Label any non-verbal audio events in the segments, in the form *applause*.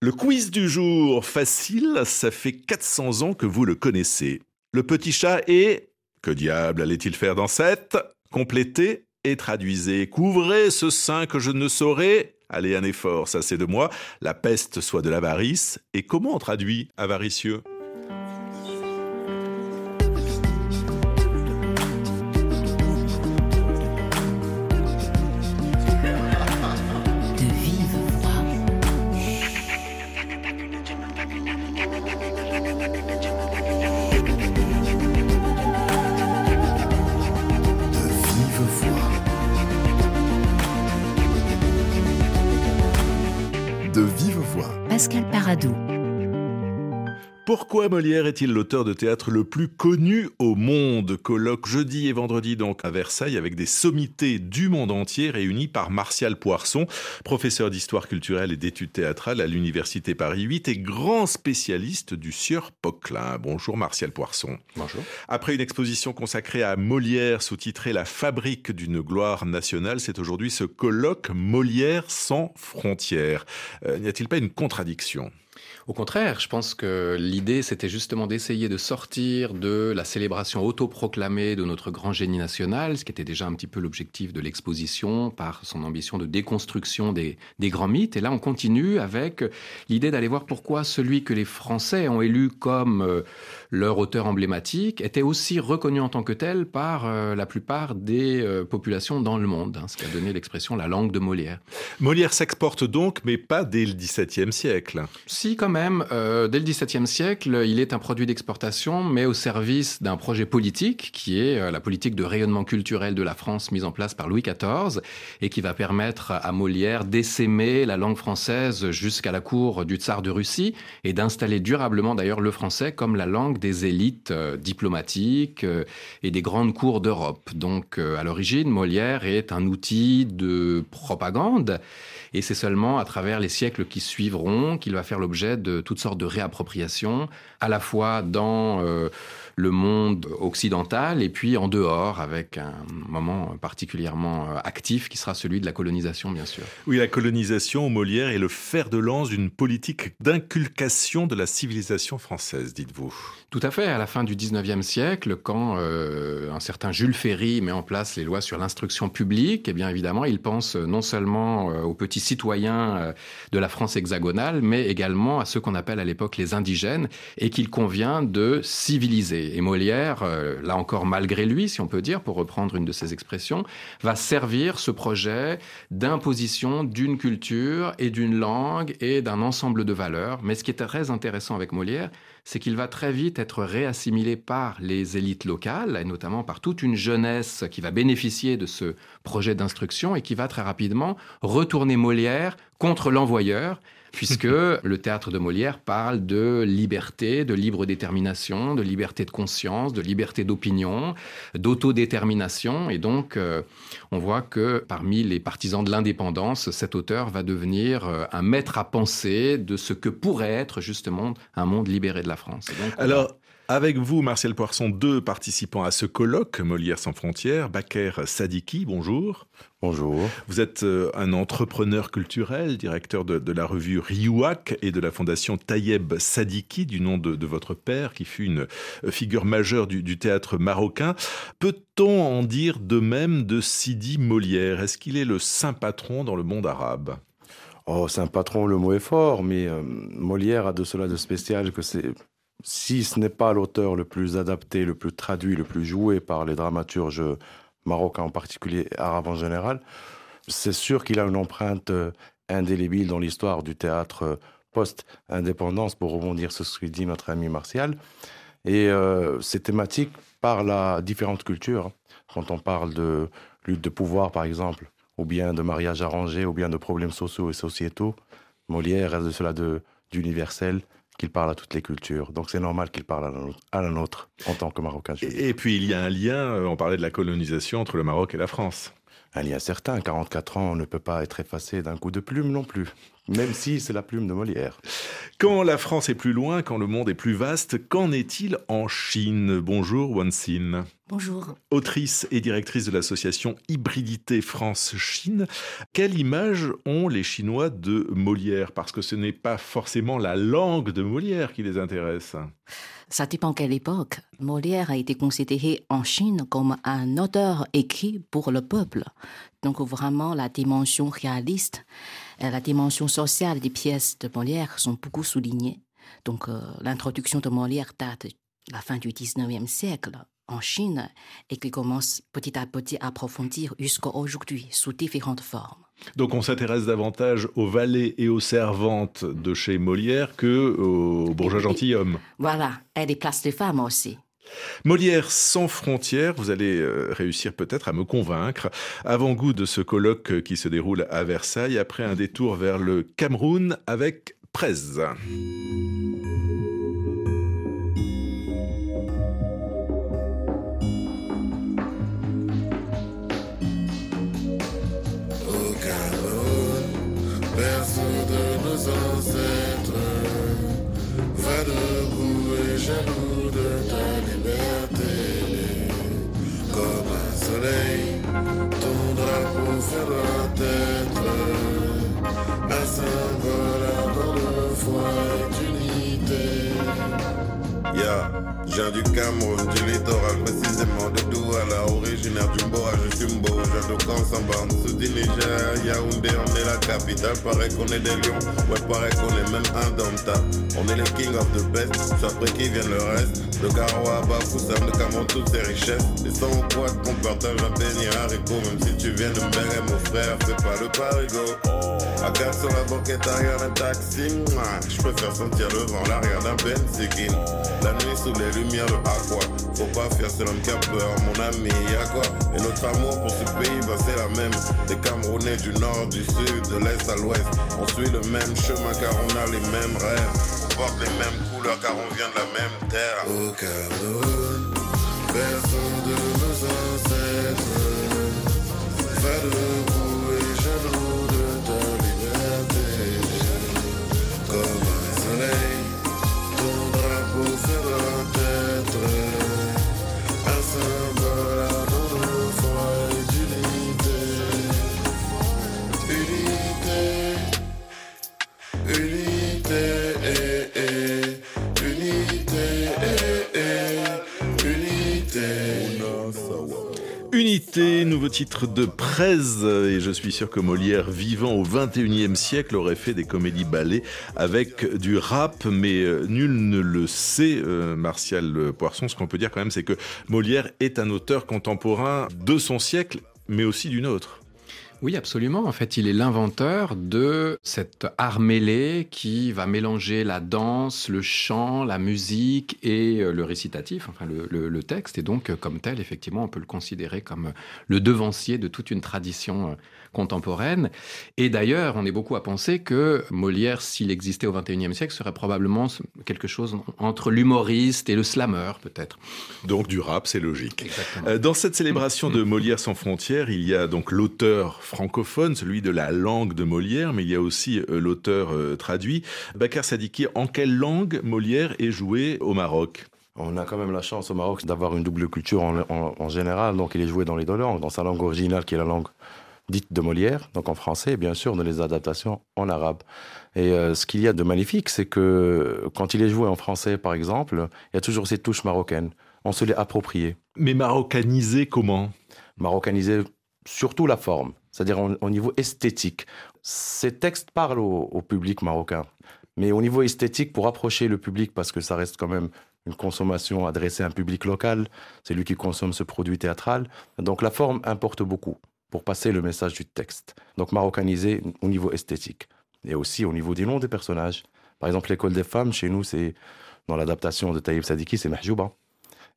Le quiz du jour, facile, ça fait 400 ans que vous le connaissez. Le petit chat est... Que diable allait-il faire dans cette Complétez et traduisez. Couvrez ce sein que je ne saurais. Allez, un effort, ça c'est de moi. La peste soit de l'avarice. Et comment on traduit avaricieux? Pourquoi Molière est-il l'auteur de théâtre le plus connu au monde? Colloque jeudi et vendredi donc à Versailles avec des sommités du monde entier réunies par Martial Poisson, professeur d'histoire culturelle et d'études théâtrales à l'Université Paris 8 et grand spécialiste du sieur Poquelin. Bonjour Martial Poisson. Bonjour. Après une exposition consacrée à Molière sous-titrée La fabrique d'une gloire nationale, c'est aujourd'hui ce colloque Molière sans frontières. Euh, n'y a-t-il pas une contradiction? Au contraire, je pense que l'idée, c'était justement d'essayer de sortir de la célébration autoproclamée de notre grand génie national, ce qui était déjà un petit peu l'objectif de l'exposition par son ambition de déconstruction des, grands mythes. Et là, on continue avec l'idée d'aller voir pourquoi celui que les Français ont élu comme euh, leur auteur emblématique était aussi reconnu en tant que tel par euh, la plupart des euh, populations dans le monde, hein, ce qui a donné l'expression la langue de Molière. Molière s'exporte donc, mais pas dès le XVIIe siècle. Si, quand même euh, dès le XVIIe siècle, il est un produit d'exportation, mais au service d'un projet politique qui est la politique de rayonnement culturel de la France mise en place par Louis XIV et qui va permettre à Molière d'essaimer la langue française jusqu'à la cour du tsar de Russie et d'installer durablement d'ailleurs le français comme la langue des élites euh, diplomatiques et des grandes cours d'Europe. Donc à l'origine, Molière est un outil de propagande et c'est seulement à travers les siècles qui suivront qu'il va faire l'objet de toutes sortes de réappropriations, à la fois dans euh, le monde occidental et puis en dehors, avec un moment particulièrement euh, actif qui sera celui de la colonisation, bien sûr. Oui, la colonisation, Molière, est le fer de lance d'une politique d'inculcation de la civilisation française, dites-vous. Tout à fait. À la fin du 19e siècle, quand euh, un certain Jules Ferry met en place les lois sur l'instruction publique, eh bien évidemment, il pense non seulement aux petits citoyens de la France hexagonale, mais également à ceux qu'on appelle à l'époque les indigènes, et qu'il convient de civiliser. Et Molière, euh, là encore malgré lui, si on peut dire, pour reprendre une de ses expressions, va servir ce projet d'imposition d'une culture et d'une langue et d'un ensemble de valeurs. Mais ce qui est très intéressant avec Molière, c'est qu'il va très vite être réassimilé par les élites locales, et notamment par toute une jeunesse qui va bénéficier de ce projet d'instruction et qui va très rapidement retourner Molière contre l'envoyeur puisque *laughs* le théâtre de Molière parle de liberté, de libre détermination, de liberté de conscience, de liberté d'opinion, d'autodétermination. Et donc, euh, on voit que parmi les partisans de l'indépendance, cet auteur va devenir euh, un maître à penser de ce que pourrait être justement un monde libéré de la France. Alors, avec vous, Martial Poisson, deux participants à ce colloque Molière sans frontières. Baker Sadiki, bonjour. Bonjour. Vous êtes euh, un entrepreneur culturel, directeur de, la revue Riouak et de la fondation Tayeb Sadiki, du nom de, votre père, qui fut une euh, figure majeure du, théâtre marocain. Peut-on en dire de même de Sidi Molière? Est-ce qu'il est le saint patron dans le monde arabe? Oh, saint patron, le mot est fort, mais euh, Molière a de cela de spécial que c'est si ce n'est pas l'auteur le plus adapté, le plus traduit, le plus joué par les dramaturges marocains en particulier, arabes en général, c'est sûr qu'il a une empreinte euh, indélébile dans l'histoire du théâtre euh, post-indépendance, pour rebondir sur ce que dit notre ami Martial. Et euh, ces thématiques parlent à différentes cultures. Quand on parle de lutte de pouvoir, par exemple, ou bien de mariage arrangé, ou bien de problèmes sociaux et sociétaux, Molière reste de cela d'universel qu'il parle à toutes les cultures. Donc c'est normal qu'il parle à la, nôtre, en tant que Marocain. Et, puis il y a un lien, euh, on parlait de la colonisation entre le Maroc et la France. Un lien certain, 44 ans, on ne peut pas être effacé d'un coup de plume non plus. même si c'est la plume de Molière. Quand la France est plus loin, quand le monde est plus vaste, qu'en est-il en Chine? Bonjour Wansin. Bonjour. Autrice et directrice de l'association Hybridité France-Chine, quelle image ont les Chinois de Molière? Parce que ce n'est pas forcément la langue de Molière qui les intéresse. Ça dépend quelle époque. Molière a été considéré en Chine comme un auteur écrit pour le peuple. Donc vraiment la dimension réaliste, la dimension sociale des pièces de Molière sont beaucoup soulignées. Donc euh, l'introduction de Molière date de la fin du 19e siècle en Chine et qui commence petit à petit à approfondir jusqu'à aujourd'hui sous différentes formes. Donc on s'intéresse davantage aux valets et aux servantes de chez Molière que aux bourgeois gentilshommes. Voilà, et des places de femmes aussi. Molière sans frontières, vous allez euh, réussir peut-être à me convaincre. Avant-goût de ce colloque qui se déroule à Versailles, après un détour vers le Cameroun avec Prez. Je viens du Cameroun, du littoral, précisément de Douala, originaire du Mboa, je suis Mbo, je de Kansamba, en dessous du Niger, Yaoundé, on capitale, paraît qu'on est des lions, ouais, paraît qu'on est même indomptable. On est les king of the best, c'est après qui vient le reste. De Garoua, Bafoussam, de Cameroun, toutes ces richesses. Et sans quoi qu'on partage un béni haricot, même si tu viens de me mon frère, fais pas le parigo. Gare sur la banquette arrière d'un taxi, je préfère sentir le vent, l'arrière d'un Benzikin. La nuit sous les lumières, le aqua. Faut pas faire, c'est l'homme qui a peur, mon ami, y'a quoi? Et notre amour pour ce pays, bah c'est la même. Des Camerounais du nord, du sud, de l'est à l'ouest. On suit le même chemin car on a les mêmes rêves. On porte les mêmes couleurs car on vient de la même terre. Au Cameroun, Titre de Prez, et je suis sûr que Molière, vivant au 21e siècle, aurait fait des comédies ballets avec du rap, mais euh, nul ne le sait, euh, Martial Poisson. Ce qu'on peut dire quand même, c'est que Molière est un auteur contemporain de son siècle, mais aussi du nôtre. Oui, absolument. En fait, il est l'inventeur de cet art mêlé qui va mélanger la danse, le chant, la musique et euh, le récitatif, enfin le, texte. Et donc, comme tel, effectivement, on peut le considérer comme le devancier de toute une tradition euh, contemporaine. Et d'ailleurs, on est beaucoup à penser que Molière, s'il existait au XXIe siècle, serait probablement quelque chose entre l'humoriste et le slammer, peut-être. Donc du rap, c'est logique. Euh, dans cette célébration de Molière sans frontières, il y a donc l'auteur francophone, celui de la langue de Molière, mais il y a aussi euh, l'auteur euh, traduit. Bakar Sadiki, en quelle langue Molière est joué au Maroc? On a quand même la chance au Maroc d'avoir une double culture en, général, donc il est joué dans les deux langues, dans sa langue originale qui est la langue dite de Molière, donc en français, et bien sûr dans les adaptations en arabe. Et euh, ce qu'il y a de magnifique, c'est que quand il est joué en français, par exemple, il y a toujours cette touche marocaine. On se l'est approprié. Mais marocanisé comment? Marocanisé surtout la forme, c'est-à-dire au, niveau esthétique. Ces textes parlent au, public marocain, mais au niveau esthétique, pour approcher le public, parce que ça reste quand même une consommation adressée à un public local, c'est lui qui consomme ce produit théâtral, donc la forme importe beaucoup pour passer le message du texte. Donc marocanisé au niveau esthétique et aussi au niveau des noms des personnages. Par exemple, l'école des femmes, chez nous, c'est dans l'adaptation de Taïb Sadiki, c'est Mahjouba.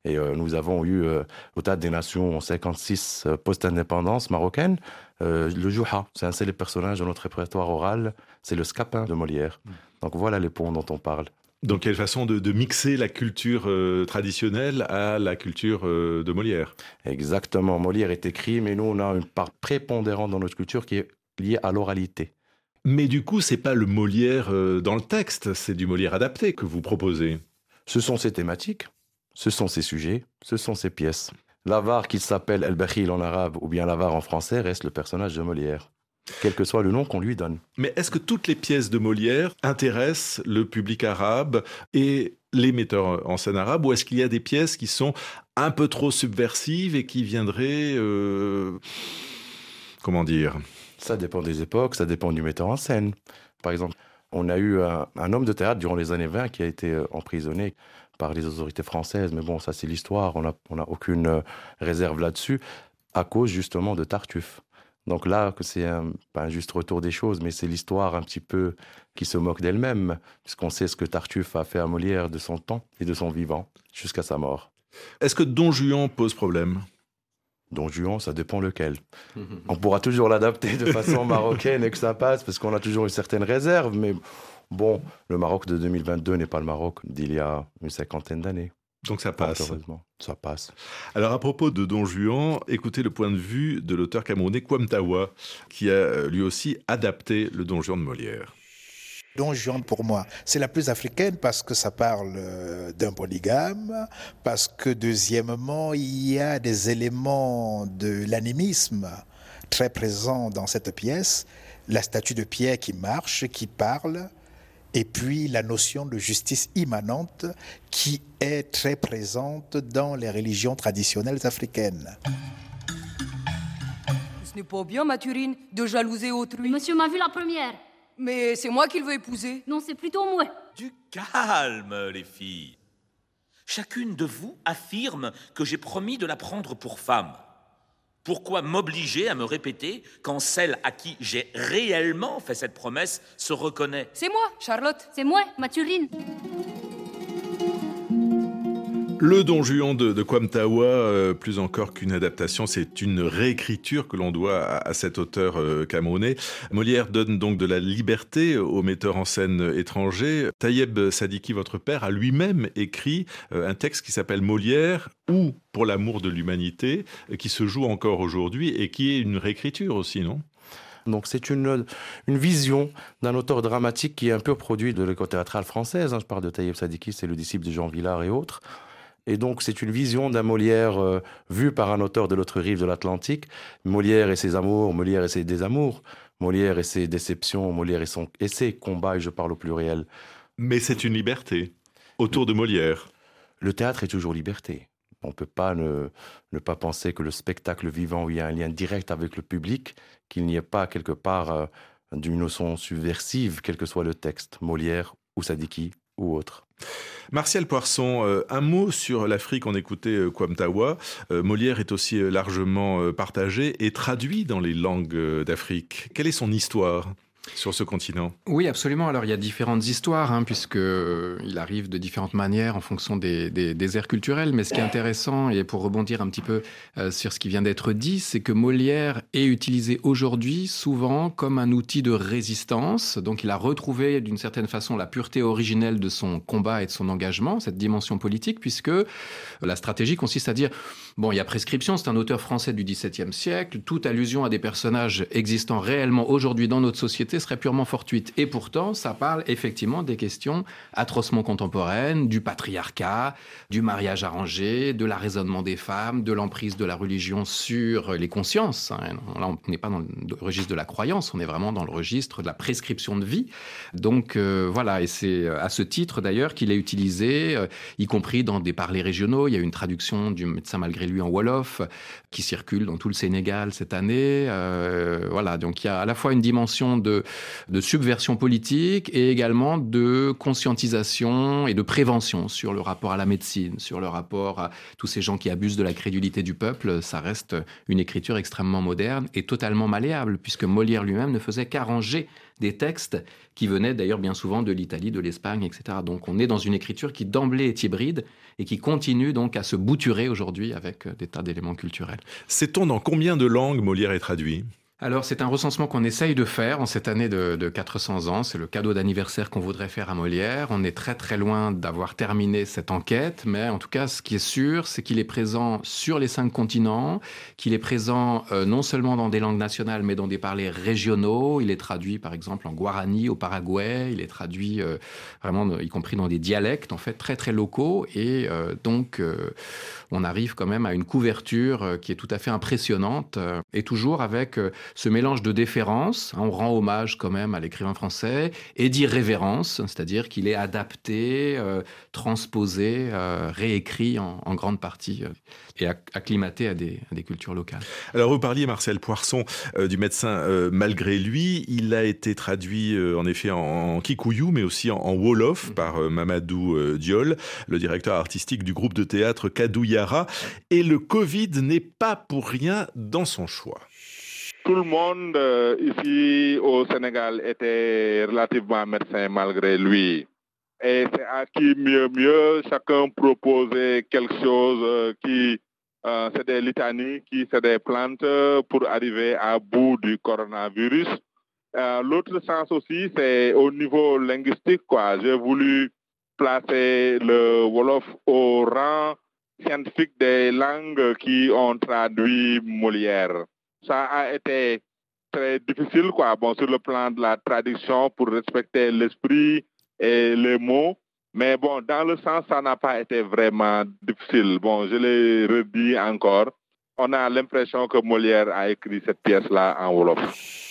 Et euh, nous avons eu euh, au Théâtre des Nations en 56 euh, post-indépendance marocaine, le Jouha, c'est un célèbre personnage de notre répertoire oral, c'est le scapin de Molière. Mm. Donc voilà les points dont on parle. Donc quelle façon de, mixer la culture traditionnelle à la culture de Molière? Exactement, Molière est écrit, mais nous on a une part prépondérante dans notre culture qui est liée à l'oralité. Mais du coup, c'est pas le Molière euh, dans le texte, c'est du Molière adapté que vous proposez? Ce sont ces thématiques, ce sont ces sujets, ce sont ces pièces. L'avare, qu'il s'appelle El-Bakhil en arabe ou bien l'avare en français, reste le personnage de Molière, quel que soit le nom qu'on lui donne. Mais est-ce que toutes les pièces de Molière intéressent le public arabe et les metteurs en scène arabes, ou est-ce qu'il y a des pièces qui sont un peu trop subversives et qui viendraient... Euh, comment dire? Ça dépend des époques, ça dépend du metteur en scène. Par exemple, on a eu un, un homme de théâtre durant les années 20 qui a été euh, emprisonné par les autorités françaises, mais bon, ça c'est l'histoire, on n'a on a aucune euh, réserve là-dessus, à cause justement de Tartuffe. Donc là, que c'est un, pas un juste retour des choses, mais c'est l'histoire un petit peu qui se moque d'elle-même, puisqu'on sait ce que Tartuffe a fait à Molière de son temps et de son vivant, jusqu'à sa mort. Est-ce que Don Juan pose problème? Don Juan, ça dépend lequel. *laughs* on pourra toujours l'adapter de façon marocaine et que ça passe, parce qu'on a toujours une certaine réserve, mais Bon, le Maroc de 2022 n'est pas le Maroc d'il y a une cinquantaine d'années. Donc ça passe. Heureusement, ça passe. Alors à propos de Don Juan, écoutez le point de vue de l'auteur camerounais Kwamtawa, qui a lui aussi adapté le Don Juan de Molière. Don Juan, pour moi, c'est la plus africaine parce que ça parle euh, d'un polygame, parce que deuxièmement, il y a des éléments de l'animisme très présents dans cette pièce. La statue de Pierre qui marche, qui parle, et puis la notion de justice immanente qui est très présente dans les religions traditionnelles africaines. Ce n'est pas bien, Mathurine, de jalouser autrui. Monsieur m'a vu la première. Mais c'est moi qu'il veut épouser. Non, c'est plutôt moi. Du calme, les filles. Chacune de vous affirme que j'ai promis de la prendre pour femme. Pourquoi m'obliger à me répéter quand celle à qui j'ai réellement fait cette promesse se reconnaît? C'est moi, Charlotte. C'est moi, Mathurine. Le Don Juan de, de Kwamtawa, euh, plus encore qu'une adaptation, c'est une réécriture que l'on doit à, cet auteur euh, camerounais. Molière donne donc de la liberté aux metteurs en scène étrangers. Tayeb Sadiki, votre père, a lui-même écrit euh, un texte qui s'appelle Molière ou Pour l'amour de l'humanité, qui se joue encore aujourd'hui et qui est une réécriture aussi, non? Donc c'est une, une vision d'un auteur dramatique qui est un peu produit de l'école théâtrale française. Hein. Je parle de Taïeb Sadiki, c'est le disciple de Jean Villard et autres. Et donc, c'est une vision d'un Molière euh, vue par un auteur de l'autre rive de l'Atlantique. Molière et ses amours, Molière et ses désamours, Molière et ses déceptions, Molière et, son, et ses combats, et je parle au pluriel. Mais c'est une liberté autour de Molière. Le théâtre est toujours liberté. On ne peut pas ne, ne, pas penser que le spectacle vivant, où il y a un lien direct avec le public, qu'il n'y ait pas quelque part euh, d'une notion subversive, quel que soit le texte, Molière ou Sadiki ou autre. Martial Poisson, euh, un mot sur l'Afrique. On écoutait euh, Kwamtawa. Euh, Molière est aussi largement partagé et traduit dans les langues d'Afrique. Quelle est son histoire? Sur ce continent Oui, absolument. Alors, il y a différentes histoires, hein, puisque euh, arrive de différentes manières en fonction des, des, des aires culturelles. Mais ce qui est intéressant, et pour rebondir un petit peu euh, sur ce qui vient d'être dit, c'est que Molière est utilisé aujourd'hui souvent comme un outil de résistance. Donc, il a retrouvé d'une certaine façon la pureté originelle de son combat et de son engagement, cette dimension politique, puisque la stratégie consiste à dire bon, il y a prescription, c'est un auteur français du XVIIe siècle, toute allusion à des personnages existant réellement aujourd'hui dans notre société serait purement fortuite. Et pourtant, ça parle effectivement des questions atrocement contemporaines, du patriarcat, du mariage arrangé, de l'arraisonnement des femmes, de l'emprise de la religion sur les consciences. Là, on n'est pas dans le registre de la croyance, on est vraiment dans le registre de la prescription de vie. Donc euh, voilà, et c'est à ce titre d'ailleurs qu'il est utilisé, euh, y compris dans des parlers régionaux. Il y a une traduction du médecin malgré lui en Wolof qui circule dans tout le Sénégal cette année. Euh, voilà, donc il y a à la fois une dimension de de subversion politique et également de conscientisation et de prévention sur le rapport à la médecine, sur le rapport à tous ces gens qui abusent de la crédulité du peuple. Ça reste une écriture extrêmement moderne et totalement malléable, puisque Molière lui-même ne faisait qu'arranger des textes qui venaient d'ailleurs bien souvent de l'Italie, de l'Espagne, etc. Donc on est dans une écriture qui d'emblée est hybride et qui continue donc à se bouturer aujourd'hui avec des tas d'éléments culturels. Sait-on dans combien de langues Molière est traduit? Alors c'est un recensement qu'on essaye de faire en cette année de, de 400 ans. C'est le cadeau d'anniversaire qu'on voudrait faire à Molière. On est très très loin d'avoir terminé cette enquête, mais en tout cas ce qui est sûr, c'est qu'il est présent sur les cinq continents, qu'il est présent euh, non seulement dans des langues nationales, mais dans des parlers régionaux. Il est traduit par exemple en guarani au Paraguay. Il est traduit euh, vraiment y compris dans des dialectes en fait très très locaux. Et euh, donc on arrive quand même à une couverture qui est tout à fait impressionnante et toujours avec ce mélange de déférence, hein, on rend hommage quand même à l'écrivain français, et d'irrévérence, c'est-à-dire qu'il est adapté, euh, transposé, euh, réécrit en, grande partie euh, et acclimaté à des, cultures locales. Alors vous parliez, Marcel Poisson, du médecin malgré lui. Il a été traduit en effet en, kikuyu, mais aussi en, wolof mm. par Mamadou Diol, le directeur artistique du groupe de théâtre Kadouyara. Et le Covid n'est pas pour rien dans son choix tout le monde euh, ici au Sénégal était relativement médecin malgré lui. Et c'est à qui mieux mieux, chacun proposait quelque chose euh, qui, euh, c'est des litanies, qui c'est des plantes pour arriver à bout du coronavirus. L'autre sens aussi, c'est au niveau linguistique, quoi. J'ai voulu placer le Wolof au rang scientifique des langues qui ont traduit Molière ça a été très difficile, quoi. Bon, sur le plan de la traduction pour respecter l'esprit et les mots. Mais bon, dans le sens, ça n'a pas été vraiment difficile. Bon, je l'ai redit encore. On a l'impression que Molière a écrit cette pièce-là en Wolof.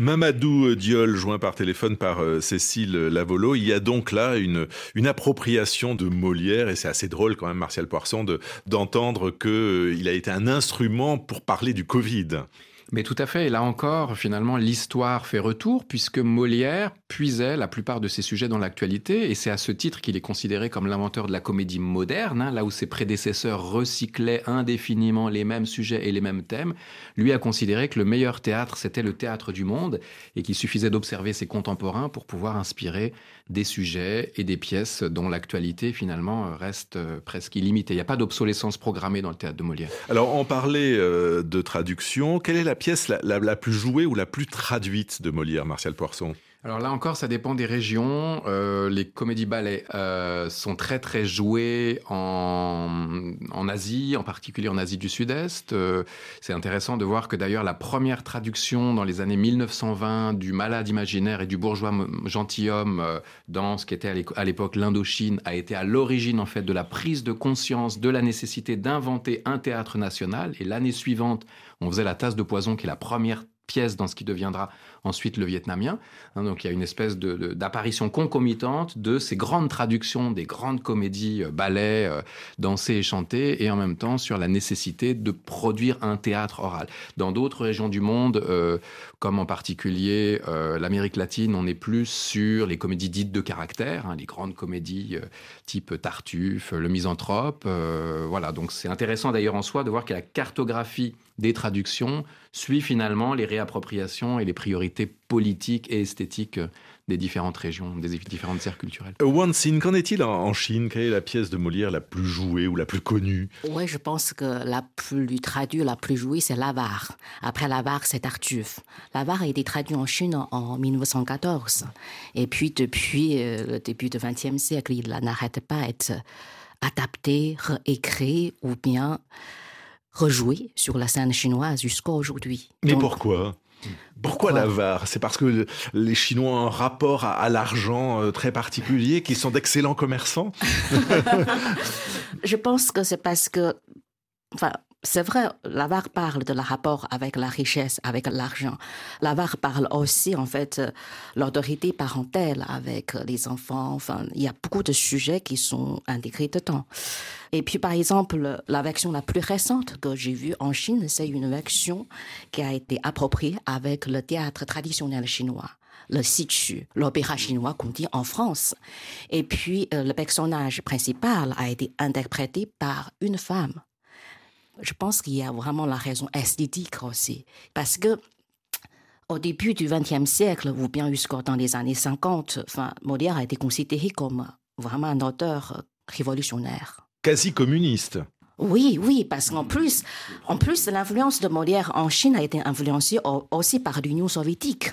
Mamadou Diol, joint par téléphone par euh, Cécile Lavolo. Il y a donc là une, appropriation de Molière, et c'est assez drôle quand même, Martial Poisson, d'entendre qu'il euh, a été un instrument pour parler du Covid. Mais tout à fait. Et là encore, finalement, l'histoire fait retour puisque Molière puisait la plupart de ses sujets dans l'actualité. Et c'est à ce titre qu'il est considéré comme l'inventeur de la comédie moderne, hein, là où ses prédécesseurs recyclaient indéfiniment les mêmes sujets et les mêmes thèmes. Lui a considéré que le meilleur théâtre, c'était le théâtre du monde et qu'il suffisait d'observer ses contemporains pour pouvoir inspirer des sujets et des pièces dont l'actualité finalement reste euh, presque illimitée. Il n'y a pas d'obsolescence programmée dans le théâtre de Molière. Alors on parlait euh, de traduction. Quelle est la pièce la, plus jouée ou la plus traduite de Molière, Martial Poisson? Alors là encore, ça dépend des régions. Euh, les comédies ballets euh, sont très très jouées en, en, Asie, en particulier en Asie du Sud-Est. Euh, c'est intéressant de voir que d'ailleurs la première traduction dans les années 1920 du malade imaginaire et du bourgeois gentilhomme dans ce qui était à l'époque l'Indochine a été à l'origine en fait de la prise de conscience de la nécessité d'inventer un théâtre national. Et l'année suivante, on faisait la tasse de poison qui est la première pièce dans ce qui deviendra ensuite le vietnamien. Hein, donc il y a une espèce d'apparition concomitante de ces grandes traductions des grandes comédies, euh, ballets, euh, dansés et chantés, et en même temps sur la nécessité de produire un théâtre oral. Dans d'autres régions du monde, euh, comme en particulier l'Amérique latine, on est plus sur les comédies dites de caractère, hein, les grandes comédies type Tartuffe, Le Misanthrope. voilà, donc c'est intéressant d'ailleurs en soi de voir que la cartographie des traductions suit finalement les réappropriations et les priorités politiques et esthétiques des différentes régions, des différentes aires culturelles. One Scene, qu'en est-il en Chine? Quelle est la pièce de Molière la plus jouée ou la plus connue? Oui, je pense que la plus traduite, la plus jouée, c'est l'avare. Après l'avare, c'est Tartuffe. L'avare a été traduit en Chine en 1914. Et puis, depuis euh, le début du XXe siècle, il n'arrête pas d'être adapté, réécrit ou bien rejoué sur la scène chinoise jusqu'à aujourd'hui. Mais pourquoi? Pourquoi l'avare C'est parce que les Chinois ont un rapport à, l'argent euh, très particulier, qu'ils sont d'excellents commerçants? *laughs* *laughs* Je pense que c'est parce que, enfin, c'est vrai, l'avare parle de la rapport avec la richesse, avec l'argent. L'avare parle aussi, en fait, l'autorité parentale avec les enfants. Enfin, il y a beaucoup de sujets qui sont intégrés dedans. Et puis, par exemple, la version la plus récente que j'ai vue en Chine, c'est une version qui a été appropriée avec le théâtre traditionnel chinois le situ, l'opéra chinois qu'on dit en France. Et puis, euh, le personnage principal a été interprété par une femme je pense qu'il y a vraiment la raison esthétique aussi. Parce que au début du XXe siècle, ou bien jusqu'à dans les années 50, enfin, Molière a été considéré comme vraiment un auteur révolutionnaire. Quasi communiste. Oui, oui, parce qu'en plus, en plus, l'influence de Molière en Chine a été influencée aussi par l'Union soviétique.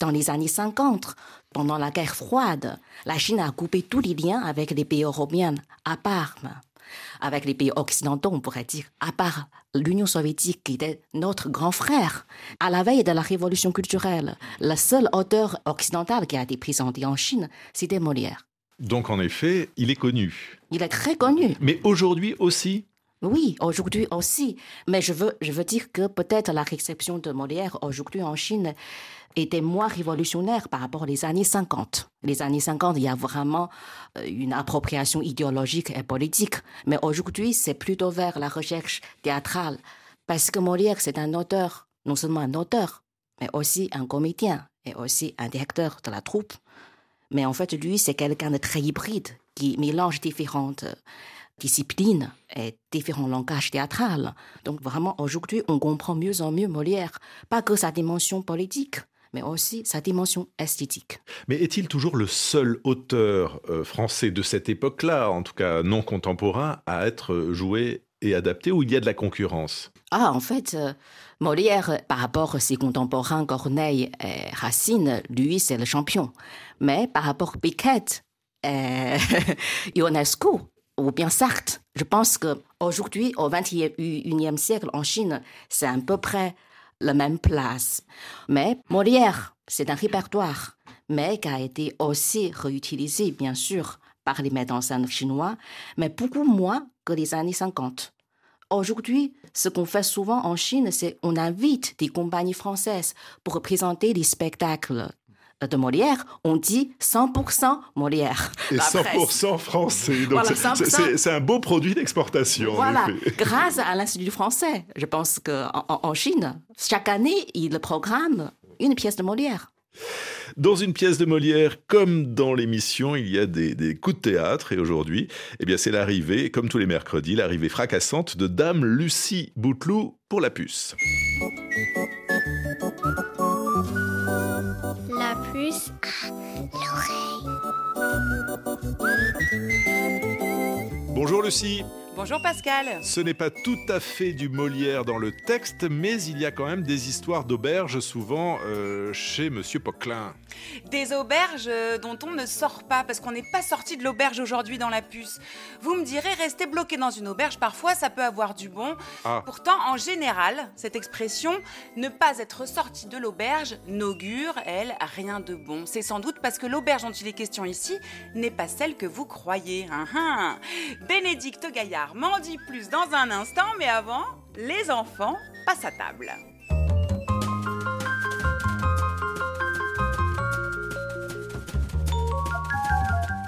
Dans les années 50, pendant la guerre froide, la Chine a coupé tous les liens avec les pays européens, à part, avec les pays occidentaux, on pourrait dire, à part l'Union soviétique qui était notre grand frère. À la veille de la révolution culturelle, le seul auteur occidental qui a été présenté en Chine, c'était Molière. Donc en effet, il est connu. Il est très connu. Mais aujourd'hui aussi oui, aujourd'hui aussi. Mais je veux, je veux dire que peut-être la réception de Molière aujourd'hui en Chine était moins révolutionnaire par rapport aux années 50. Les années 50, il y a vraiment euh, une appropriation idéologique et politique. Mais aujourd'hui, c'est plutôt vers la recherche théâtrale. Parce que Molière, c'est un auteur, non seulement un auteur, mais aussi un comédien et aussi un directeur de la troupe. Mais en fait, lui, c'est quelqu'un de très hybride qui mélange différentes disciplines et différents langages théâtrales. Donc vraiment, aujourd'hui, on comprend mieux en mieux Molière, pas que sa dimension politique, mais aussi sa dimension esthétique. Mais est-il toujours le seul auteur euh, français de cette époque-là, en tout cas non contemporain, à être joué et adapté, ou il y a de la concurrence? Ah, en fait, euh, Molière, par rapport à ses contemporains Corneille et Racine, lui, c'est le champion. Mais par rapport à Piquet et *laughs* Ionesco, ou bien Sartre, je pense qu'aujourd'hui, au XXIe siècle, en Chine, c'est à peu près la même place. Mais Molière, c'est un répertoire, mais qui a été aussi réutilisé, bien sûr, par les metteurs en scène chinois, mais beaucoup moins que les années 50. Aujourd'hui, ce qu'on fait souvent en Chine, c'est on invite des compagnies françaises pour présenter des spectacles de Molière, on dit 100% Molière. Et 100% français. Donc c'est un beau produit d'exportation. Voilà, *laughs* grâce à l'Institut français. Je pense qu'en en, Chine, chaque année, il programme une pièce de Molière. Dans une pièce de Molière, comme dans l'émission, il y a des, des, coups de théâtre. Et aujourd'hui, eh bien, c'est l'arrivée, comme tous les mercredis, l'arrivée fracassante de Dame Lucie Bouteloup pour la puce. Bonjour Lucie. Bonjour Pascal. Ce n'est pas tout à fait du Molière dans le texte, mais il y a quand même des histoires d'auberges souvent euh, chez Monsieur Poquelin. Des auberges euh, dont on ne sort pas parce qu'on n'est pas sorti de l'auberge aujourd'hui dans la puce. Vous me direz, rester bloqué dans une auberge, parfois ça peut avoir du bon. Ah. Pourtant, en général, cette expression ne pas être sorti de l'auberge n'augure, elle, rien de bon. C'est sans doute parce que l'auberge dont il est question ici n'est pas celle que vous croyez. Hein, hein. Bénédicte Gaillard m'en dit plus dans un instant, mais avant, les enfants passent à table.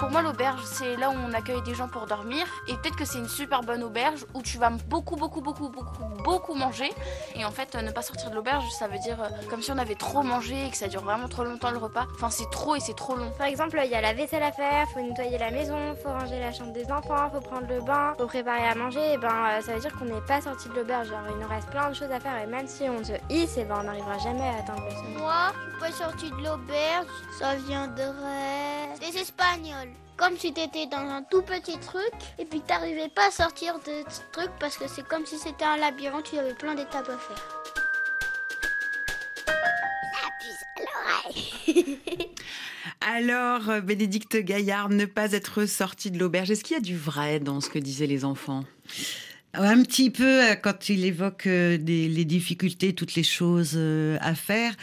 Pour moi, l'auberge, c'est là où on accueille des gens pour dormir. Et peut-être que c'est une super bonne auberge où tu vas beaucoup, beaucoup, beaucoup, beaucoup, beaucoup manger. Et en fait, ne pas sortir de l'auberge, ça veut dire euh, comme si on avait trop mangé et que ça dure vraiment trop longtemps le repas. Enfin, c'est trop et c'est trop long. Par exemple, il y a la vaisselle à faire, faut nettoyer la maison, faut ranger la chambre des enfants, faut prendre le bain, faut préparer à manger. Et ben, euh, ça veut dire qu'on n'est pas sorti de l'auberge. Genre, il nous reste plein de choses à faire. Et même si on se hisse, et ben, on n'arrivera jamais à atteindre le sommet. Moi, je suis pas sorti de l'auberge. Ça viendrait des Espagnols. Comme si t'étais dans un tout petit truc et puis que t'arrivais pas à sortir de ce truc parce que c'est comme si c'était un labyrinthe, tu avais plein d'étapes à faire. La puce à l'oreille. *laughs* Alors, euh, Bénédicte Gaillard, ne pas être sorti de l'auberge, est-ce qu'il y a du vrai dans ce que disaient les enfants? Un petit peu euh, quand il évoque euh, les difficultés, toutes les choses euh, à faire.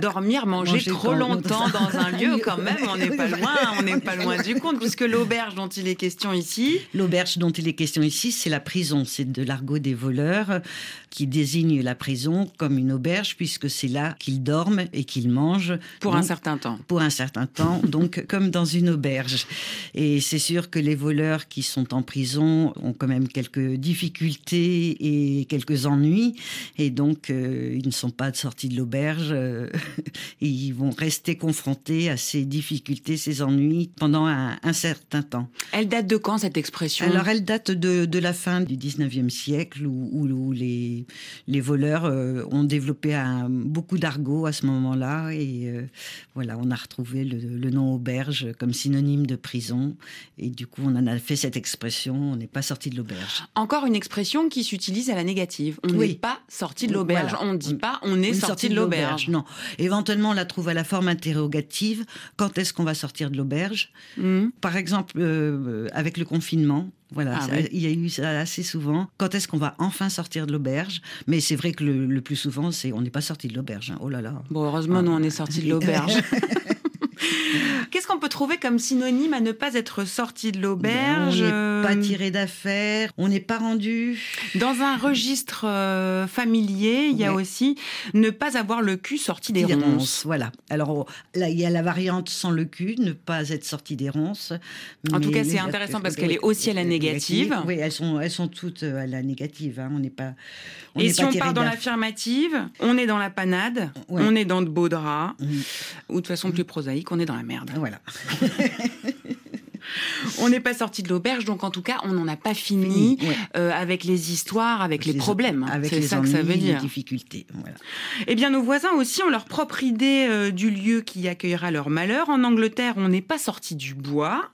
Dormir, manger, trop longtemps dans un lieu, *laughs* quand même, on n'est pas loin, on n'est pas loin du compte, puisque l'auberge dont il est question ici. L'auberge dont il est question ici, c'est la prison, c'est de l'argot des voleurs qui désigne la prison comme une auberge, puisque c'est là qu'ils dorment et qu'ils mangent. Pour un certain temps. Pour un certain temps, donc *laughs* comme dans une auberge. Et c'est sûr que les voleurs qui sont en prison ont quand même quelques difficultés et quelques ennuis, et donc euh, ils ne sont pas sortis de l'auberge, euh, *laughs* ils vont rester confrontés à ces difficultés, ces ennuis pendant un, certain temps. Elle date de quand cette expression? Alors elle date de, de, la fin du 19e siècle, où, où les, les voleurs euh, ont développé un, beaucoup d'argot à ce moment-là. Et voilà, on a retrouvé le, nom auberge comme synonyme de prison. Et du coup, on en a fait cette expression on n'est pas sorti de l'auberge. Encore une expression qui s'utilise à la négative. On n'est pas sorti de l'auberge. On ne dit pas on est sorti de l'auberge. Non. Éventuellement, on la trouve à la forme interrogative. Quand est-ce qu'on va sortir de l'auberge? Hmm. Par exemple, euh, avec le confinement. Voilà, Ah ça- oui. il y a eu ça assez souvent. Quand est-ce qu'on va enfin sortir de l'auberge? Mais c'est vrai que le, le plus souvent, c'est on n'est pas sorti de l'auberge. hein. Oh là là. Bon, heureusement, nous, on est sorti de *laughs* l'auberge. *laughs* Qu'est-ce qu'on peut trouver comme synonyme à ne pas être sorti de l'auberge On n'est pas Euh, tiré d'affaires, on n'est pas rendu. Dans un registre euh, familier, il y a aussi ne pas avoir le cul sorti des, Des ronces. ronces, Voilà. Alors là, il y a la variante sans le cul, ne pas être sorti des ronces. En tout cas, c'est intéressant parce qu'elle est aussi à la négative. Oui, elles sont, elles sont toutes à la négative. hein. On n'est pas. on Et si pas on part dans l'affirmative, on est dans la panade, Ouais. on est dans de beaux draps, Mhm. ou de façon plus prosaïque, on est dans la merde. Voilà. *laughs* On n'est pas sorti de l'auberge, donc en tout cas, on n'en a pas fini, Fini, ouais. euh, avec les histoires, avec les Les- problèmes. Avec C'est les ça que ça veut ennuis, les dire. difficultés. Voilà. Eh bien, nos voisins aussi ont leur propre idée euh, du lieu qui accueillera leur malheur. En Angleterre, on n'est pas sorti du bois.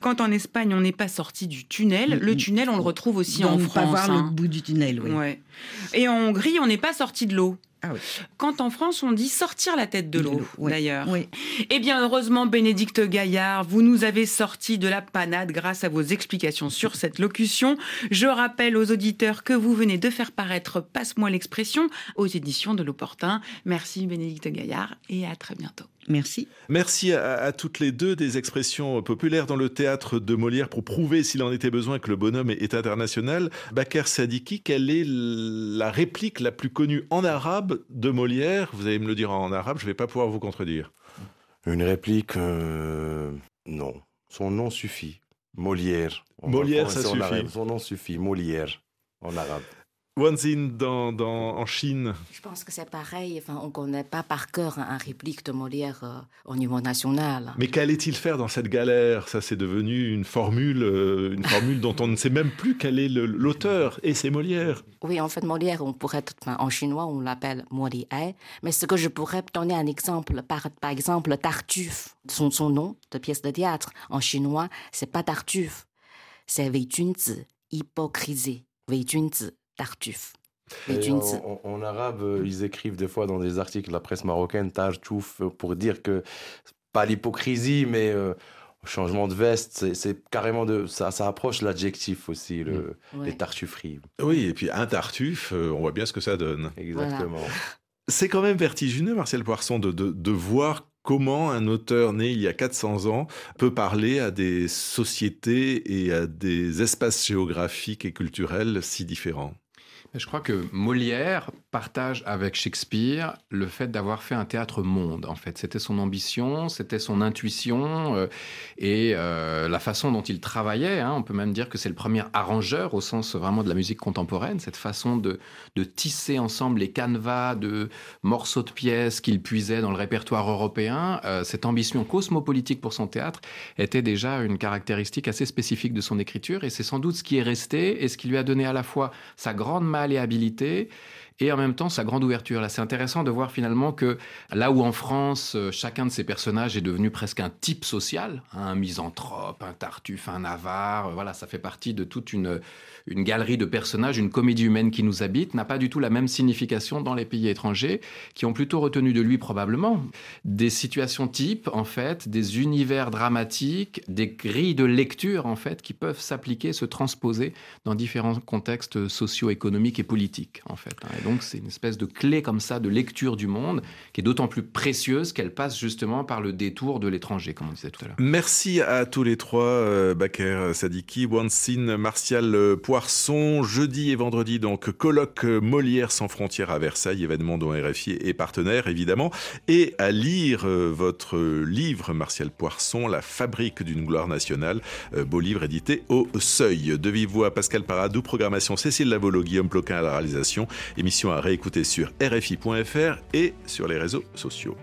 Quand en Espagne, on n'est pas sorti du tunnel. Le tunnel, on le retrouve aussi en ne France. pas voir hein. le bout du tunnel, oui. Ouais. Et en Hongrie, on n'est pas sorti de l'eau. Ah oui. Quand en France, on dit sortir la tête de l'eau, d'ailleurs. Oui. Eh bien, heureusement, Bénédicte Gaillard, vous nous avez sorti de la panade grâce à vos explications sur *laughs* cette locution. Je rappelle aux auditeurs que vous venez de faire paraître Passe-moi l'expression aux éditions de l'Opportun. Merci, Bénédicte Gaillard, et à très bientôt. Merci. Merci à, à toutes les deux des expressions populaires dans le théâtre de Molière pour prouver, s'il en était besoin, que le bonhomme est, international. Bakr Sadiki, quelle est la réplique la plus connue en arabe de Molière? Vous allez me le dire en arabe, je ne vais pas pouvoir vous contredire. Une réplique, euh, non. Son nom suffit. Molière. On Molière, ça suffit. Son nom suffit. Molière en arabe. Wanzin dans, dans, en Chine. Je pense que c'est pareil. Enfin, on ne connaît pas par cœur un, un réplique de Molière euh, au niveau national. Mais qu'allait-il faire dans cette galère? Ça, c'est devenu une formule, euh, une formule dont on ne sait même plus quel est l'auteur. Et c'est Molière. Oui, en fait, Molière, on pourrait, enfin, en chinois, on l'appelle Molière. Mais ce que je pourrais donner un exemple, par, par exemple, Tartuffe, son, son nom de pièce de théâtre, en chinois, c'est pas Tartuffe, c'est Wei Junzi, hypocrisie. Wei Junzi, Tartuffe. En, en- en arabe, euh, ils écrivent des fois dans des articles de la presse marocaine, tartouf, euh, pour dire que pas l'hypocrisie, mais euh, changement de veste, c'est- carrément de. Ça, ça approche l'adjectif aussi, le, Ouais. les tartufferies. Oui, et puis un tartuffe, euh, on voit bien ce que ça donne. Exactement. *laughs* C'est quand même vertigineux, Marcel Poisson, de, de, de voir comment un auteur né il y a 400 ans peut parler à des sociétés et à des espaces géographiques et culturels si différents. Je crois que Molière partage avec Shakespeare le fait d'avoir fait un théâtre monde. En fait, c'était son ambition, c'était son intuition euh, et euh, la façon dont il travaillait. hein. on peut même dire que c'est le premier arrangeur au sens vraiment de la musique contemporaine. Cette façon de, de tisser ensemble les canevas de morceaux de pièces qu'il puisait dans le répertoire européen. euh, cette ambition cosmopolitique pour son théâtre était déjà une caractéristique assez spécifique de son écriture et c'est sans doute ce qui est resté et ce qui lui a donné à la fois sa grande malléabilité et en même temps sa grande ouverture. Là, c'est intéressant de voir finalement que là où en France, euh, chacun de ces personnages est devenu presque un type social, hein, un misanthrope, un tartuffe, un avare, euh, voilà, ça fait partie de toute une, galerie de personnages, une comédie humaine qui nous habite, n'a pas du tout la même signification dans les pays étrangers, qui ont plutôt retenu de lui probablement des situations types, en fait, des univers dramatiques, des grilles de lecture, en fait, qui peuvent s'appliquer, se transposer dans différents contextes socio-économiques et politiques, en fait. hein. Donc, c'est une espèce de clé comme ça de lecture du monde qui est d'autant plus précieuse qu'elle passe justement par le détour de l'étranger, comme on disait tout à l'heure. Merci à tous les trois, euh, Bakr Sadiki, Wansin, Martial euh, Poisson. Jeudi et vendredi, donc, colloque euh, Molière sans frontières à Versailles, événement dont RFI est partenaire, évidemment. Et à lire votre livre, Martial Poisson, La fabrique d'une gloire nationale, beau livre édité au Seuil. De vive voix, Pascal Paradou, programmation Cécile Lavolo, Guillaume Ploquin à la réalisation. À réécouter sur RFI.fr et sur les réseaux sociaux.